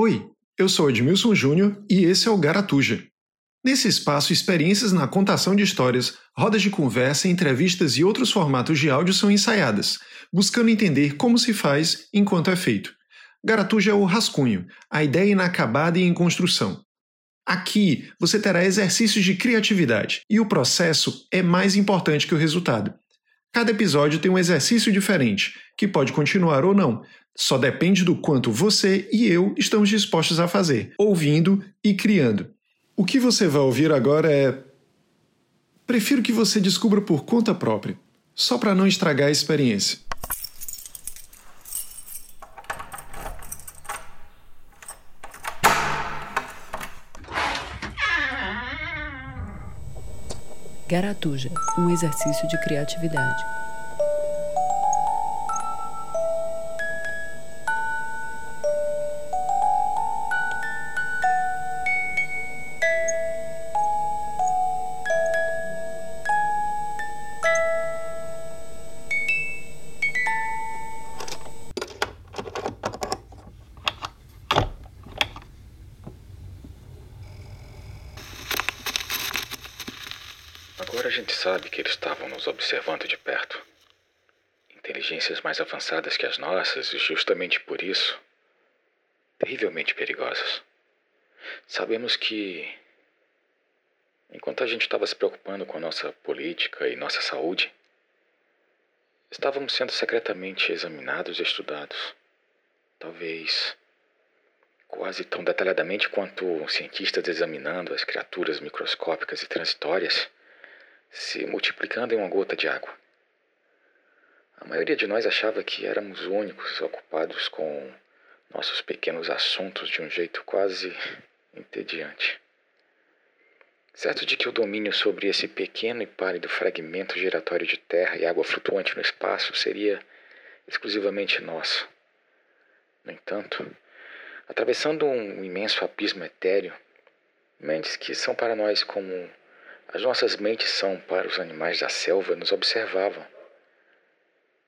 Oi, eu sou Edmilson Júnior e esse é o Garatuja. Nesse espaço, experiências na contação de histórias, rodas de conversa, entrevistas e outros formatos de áudio são ensaiadas, buscando entender como se faz enquanto é feito. Garatuja é o rascunho, a ideia inacabada e em construção. Aqui você terá exercícios de criatividade e o processo é mais importante que o resultado. Cada episódio tem um exercício diferente, que pode continuar ou não, só depende do quanto você e eu estamos dispostos a fazer, ouvindo e criando. O que você vai ouvir agora é. Prefiro que você descubra por conta própria, só para não estragar a experiência. Um exercício de criatividade. Gente sabe que eles estavam nos observando de perto. Inteligências mais avançadas que as nossas e justamente por isso, terrivelmente perigosas. Sabemos que, enquanto a gente estava se preocupando com a nossa política e nossa saúde, estávamos sendo secretamente examinados e estudados. Talvez quase tão detalhadamente quanto cientistas examinando as criaturas microscópicas e transitórias se multiplicando em uma gota de água. A maioria de nós achava que éramos únicos ocupados com nossos pequenos assuntos de um jeito quase entediante. Certo de que o domínio sobre esse pequeno e pálido fragmento giratório de terra e água flutuante no espaço seria exclusivamente nosso. No entanto, atravessando um imenso abismo etéreo, mentes que são para nós como as nossas mentes são, para os animais da selva, nos observavam,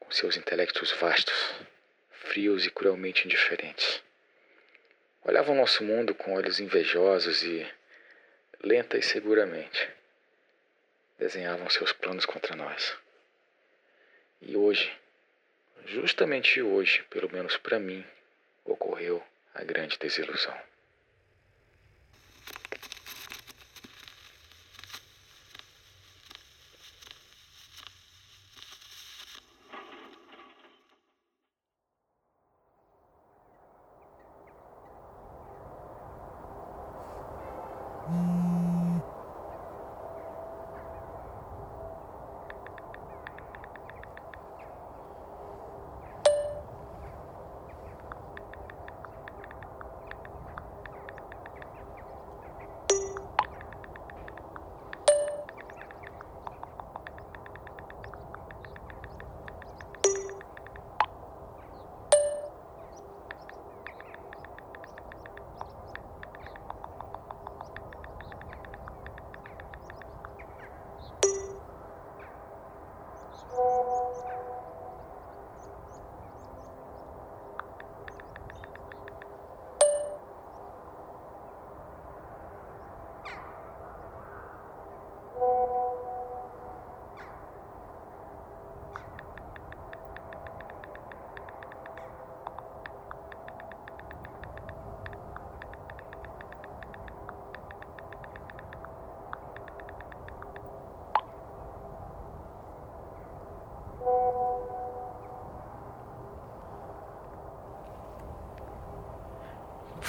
com seus intelectos vastos, frios e cruelmente indiferentes. Olhavam nosso mundo com olhos invejosos e, lenta e seguramente, desenhavam seus planos contra nós. E hoje, justamente hoje, pelo menos para mim, ocorreu a grande desilusão.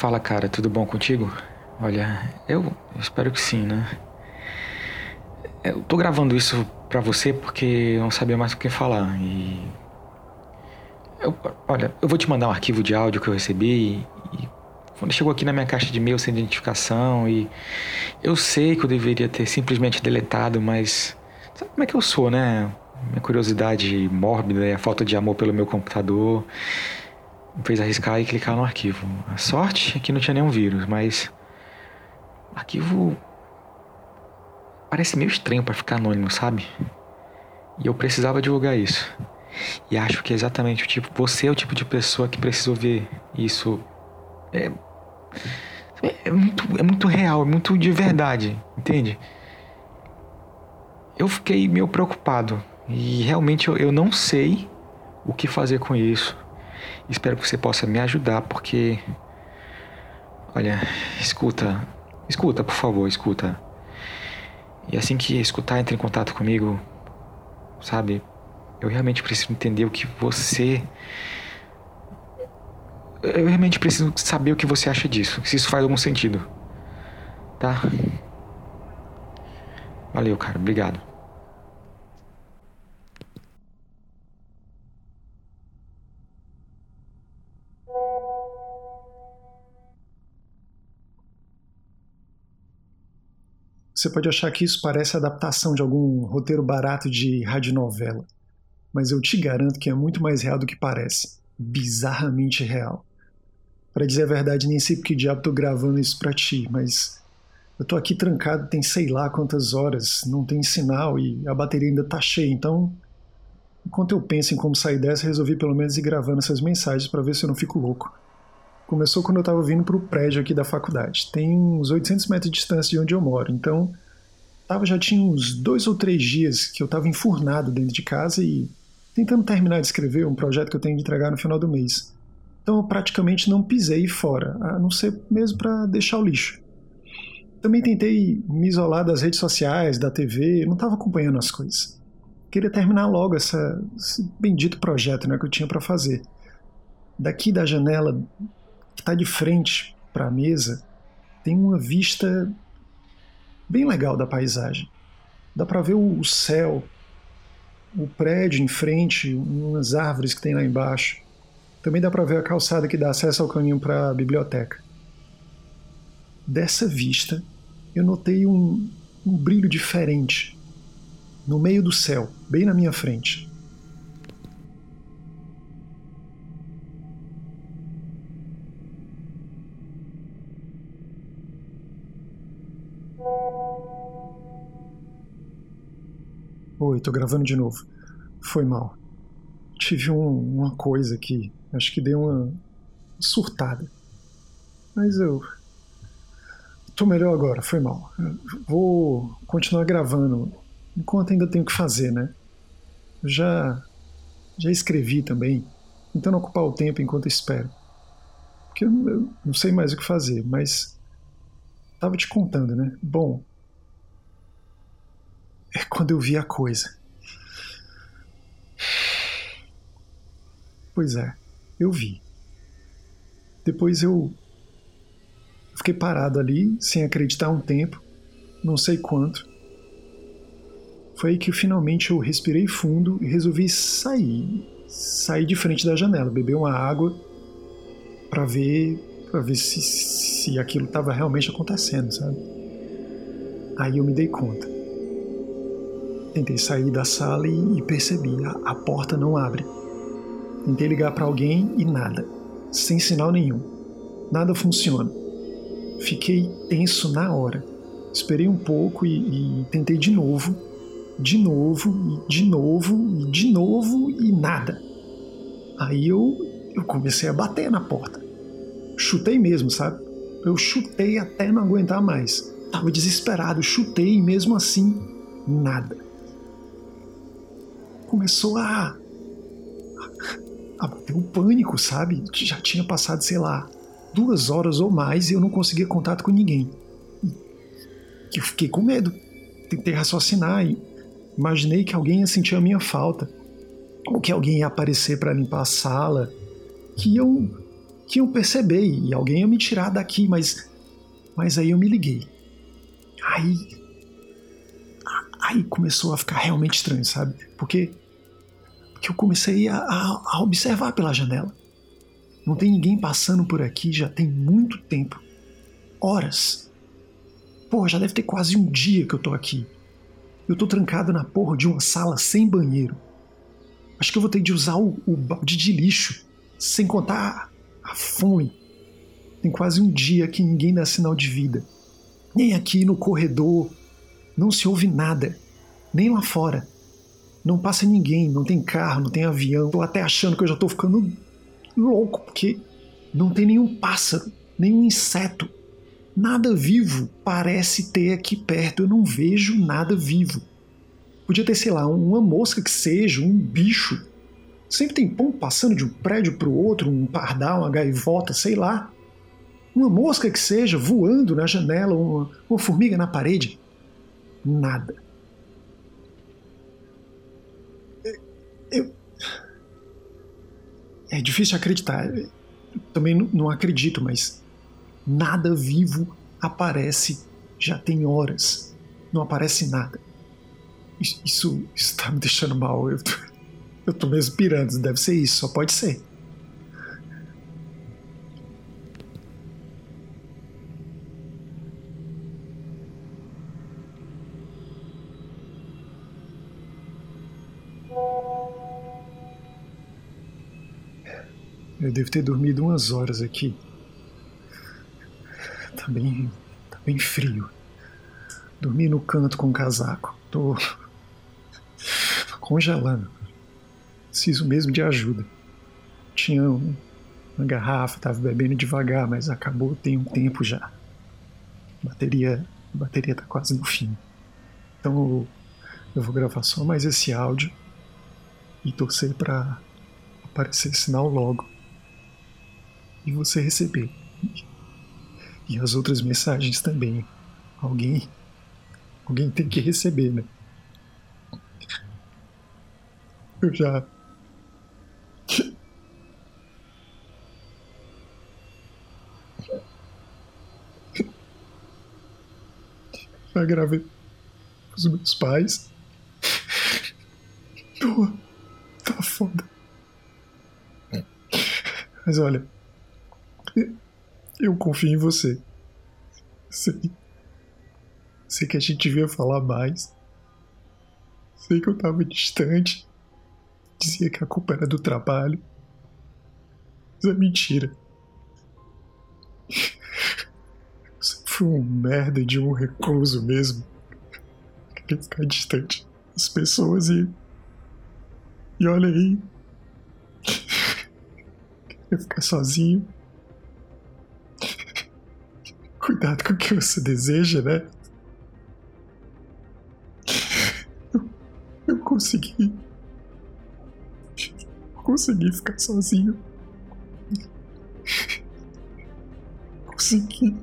Fala, cara, tudo bom contigo? Olha, eu espero que sim, né? Eu tô gravando isso pra você porque eu não sabia mais o que falar e. Eu, olha, eu vou te mandar um arquivo de áudio que eu recebi e quando chegou aqui na minha caixa de e-mail sem identificação e eu sei que eu deveria ter simplesmente deletado, mas sabe como é que eu sou, né? Minha curiosidade mórbida e a falta de amor pelo meu computador me fez arriscar e clicar no arquivo. A sorte é que não tinha nenhum vírus, mas arquivo parece meio estranho para ficar anônimo, sabe? E eu precisava divulgar isso. E acho que é exatamente o tipo, você é o tipo de pessoa que precisa ver isso. É, É muito, é muito real, é muito de verdade, entende? Eu fiquei meio preocupado e realmente eu, eu não sei o que fazer com isso. Espero que você possa me ajudar, porque. Olha, escuta. Escuta, por favor, escuta. E assim que escutar, entre em contato comigo, sabe? Eu realmente preciso entender o que você. Eu realmente preciso saber o que você acha disso, se isso faz algum sentido. Tá? Valeu, cara. Obrigado. Você pode achar que isso parece adaptação de algum roteiro barato de radionovela, mas eu te garanto que é muito mais real do que parece. Bizarramente real. Para dizer a verdade, nem sei porque diabo tô gravando isso pra ti, mas eu tô aqui trancado tem sei lá quantas horas, não tem sinal e a bateria ainda tá cheia, então enquanto eu penso em como sair dessa, resolvi pelo menos ir gravando essas mensagens para ver se eu não fico louco. Começou quando eu estava vindo para o prédio aqui da faculdade. Tem uns 800 metros de distância de onde eu moro. Então, tava, já tinha uns dois ou três dias que eu estava enfurnado dentro de casa e tentando terminar de escrever um projeto que eu tenho de entregar no final do mês. Então, eu praticamente não pisei fora, a não ser mesmo para deixar o lixo. Também tentei me isolar das redes sociais, da TV, não estava acompanhando as coisas. Queria terminar logo essa, esse bendito projeto né, que eu tinha para fazer. Daqui da janela está de frente para a mesa tem uma vista bem legal da paisagem. Dá para ver o céu, o prédio em frente, umas árvores que tem lá embaixo. Também dá para ver a calçada que dá acesso ao caminho para a biblioteca. Dessa vista, eu notei um, um brilho diferente no meio do céu, bem na minha frente. Oi, tô gravando de novo. Foi mal. Tive um, uma coisa aqui. Acho que deu uma surtada. Mas eu. Tô melhor agora, foi mal. Vou continuar gravando enquanto ainda tenho que fazer, né? Já. Já escrevi também, tentando ocupar o tempo enquanto espero. Porque eu, não sei mais o que fazer, mas. Tava te contando, né? Bom, quando eu vi a coisa. Pois é, eu vi. Depois eu fiquei parado ali, sem acreditar um tempo, não sei quanto. Foi aí que finalmente eu respirei fundo e resolvi sair, sair de frente da janela, beber uma água para ver, para ver se, se aquilo estava realmente acontecendo, sabe? Aí eu me dei conta. Tentei sair da sala e, percebi, a, a porta não abre. Tentei ligar para alguém e nada, sem sinal nenhum. Nada funciona. Fiquei tenso na hora. Esperei um pouco e, e tentei de novo, de novo, e de novo, e de novo e nada. Aí eu, eu comecei a bater na porta. Chutei mesmo, sabe? Eu chutei até não aguentar mais. Tava desesperado, chutei e mesmo assim, nada começou a, a bater um pânico, sabe? Já tinha passado, sei lá, duas horas ou mais e eu não conseguia contato com ninguém. E eu fiquei com medo. Tentei raciocinar e imaginei que alguém ia sentir a minha falta. Ou que alguém ia aparecer para limpar a sala. Que iam, que iam perceber e alguém ia me tirar daqui, mas, mas aí eu me liguei. Aí. Aí começou a ficar realmente estranho, sabe? Porque que eu comecei a, a, a observar pela janela. Não tem ninguém passando por aqui já tem muito tempo. Horas. Porra, já deve ter quase um dia que eu tô aqui. Eu tô trancado na porra de uma sala sem banheiro. Acho que eu vou ter de usar o, o balde de lixo, sem contar a, fome. Tem quase um dia que ninguém dá sinal de vida. Nem aqui no corredor. Não se ouve nada. Nem lá fora. Não passa ninguém, não tem carro, não tem avião. Tô até achando que eu já tô ficando louco, porque não tem nenhum pássaro. nenhum inseto. Nada vivo parece ter aqui perto. Eu não vejo nada vivo. Podia ter, sei lá, uma mosca que seja, um bicho. Sempre tem pão passando de um prédio para o outro, um pardal, uma gaivota, sei lá. Uma mosca que seja voando na janela, uma, uma formiga na parede. Nada. Eu. É difícil acreditar. Eu também não acredito, mas nada vivo aparece já tem horas. Não aparece nada. Isso está me deixando mal. Eu tô, eu tô. Deve ser isso, só pode ser. Eu devo ter dormido umas horas aqui. Tá bem. tá bem frio. Dormi no canto com o casaco. Tô. congelando. Preciso mesmo de ajuda. Tinha um, uma garrafa, tava bebendo devagar, mas acabou tem um tempo já. A bateria, bateria tá quase no fim. Então eu, eu vou gravar só mais esse áudio e torcer para aparecer sinal logo e você receber. E as outras mensagens também. Alguém. Alguém tem que receber, né? Eu já. Já gravei os meus pais. Pô, tá foda. Mas olha, eu confio em você. Sei. Sei que a gente devia falar mais. Sei que eu tava distante. Dizia que a culpa era do trabalho. Mas é mentira. Você foi um merda de um recluso mesmo. Queria ficar distante das pessoas e. E olha aí. Queria ficar sozinho. Cuidado com o que você deseja, né? Eu, eu consegui. Consegui ficar sozinho. Consegui.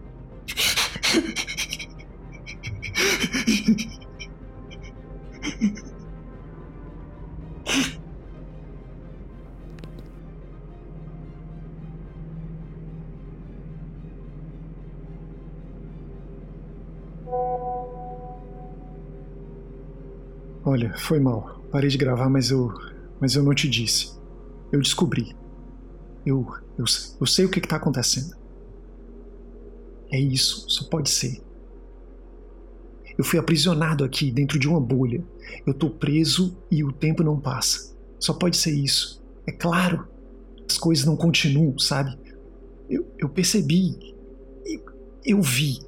Olha, foi mal. Parei de gravar, mas eu. Mas eu não te disse. Eu descobri. Eu. Eu, eu sei o que está acontecendo. É isso, só pode ser. Eu fui aprisionado aqui dentro de uma bolha. Eu tô preso e o tempo não passa. Só pode ser isso. É claro. As coisas não continuam, sabe? Eu, eu percebi. Eu, eu vi.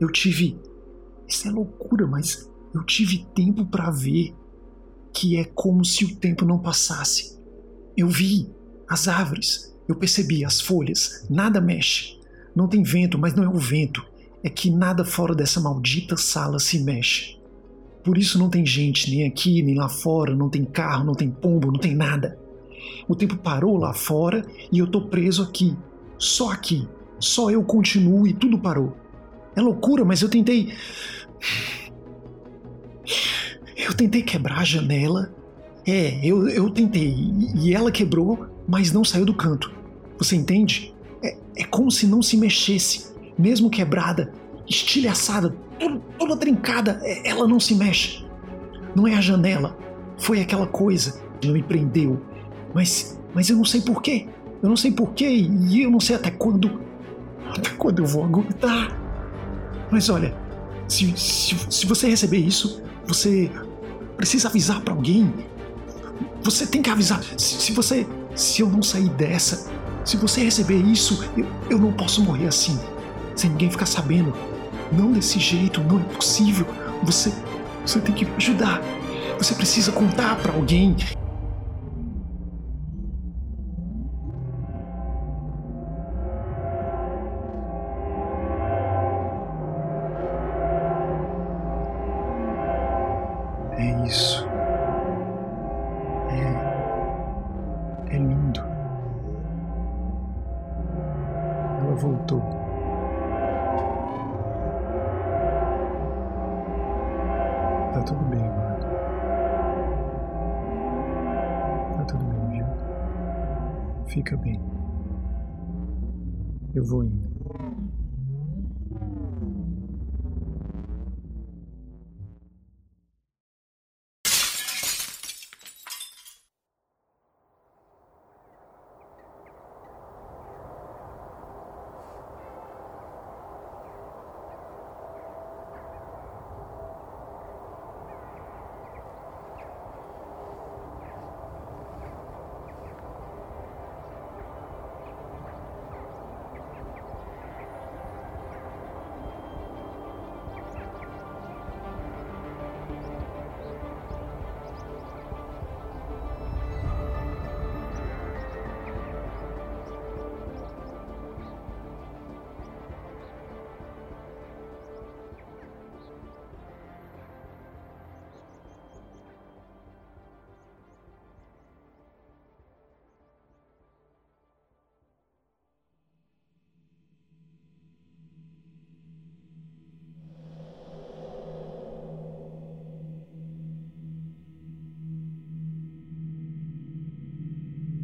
Eu tive. Isso é loucura, mas eu tive tempo para ver que é como se o tempo não passasse. Eu vi as árvores, eu percebi as folhas, nada mexe. Não tem vento, mas não é o vento, é que nada fora dessa maldita sala se mexe. Por isso não tem gente, nem aqui, nem lá fora, não tem carro, não tem pombo, não tem nada. O tempo parou lá fora e eu tô preso aqui, só aqui. Só eu continuo e tudo parou. É loucura, mas eu tentei. Eu tentei quebrar a janela. É, eu, eu tentei. E ela quebrou, mas não saiu do canto. Você entende? É, é como se não se mexesse. Mesmo quebrada, estilhaçada, toda, toda trincada, é, ela não se mexe. Não é a janela. Foi aquela coisa que me prendeu. Mas, mas eu não sei porquê. Eu não sei porquê e eu não sei até quando. Até quando eu vou aguentar. Mas olha, se, se, se você receber isso, você precisa avisar para alguém. Você tem que avisar. Se, se, você. Se eu não sair dessa, se você receber isso, eu, eu não posso morrer assim. Sem ninguém ficar sabendo. Não desse jeito, não é possível. Você. Você tem que me ajudar. Você precisa contar para alguém. Voltou. Tá tudo bem agora. Tá tudo bem, viu? Fica bem. Eu vou indo.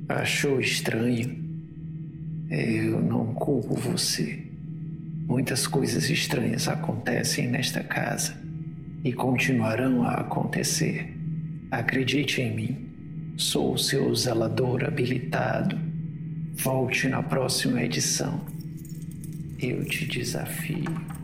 Achou estranho? Eu não culpo você. Muitas coisas estranhas acontecem nesta casa e continuarão a acontecer. Acredite em mim. Sou o seu zelador habilitado. Volte na próxima edição. Eu te desafio.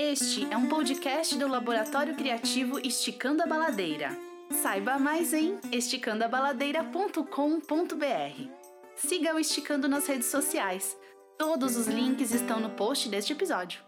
Este é um podcast do Laboratório Criativo Esticando a Baladeira. Saiba mais em esticandoabaladeira.com.br. Siga o Esticando nas redes sociais. Todos os links estão no post deste episódio.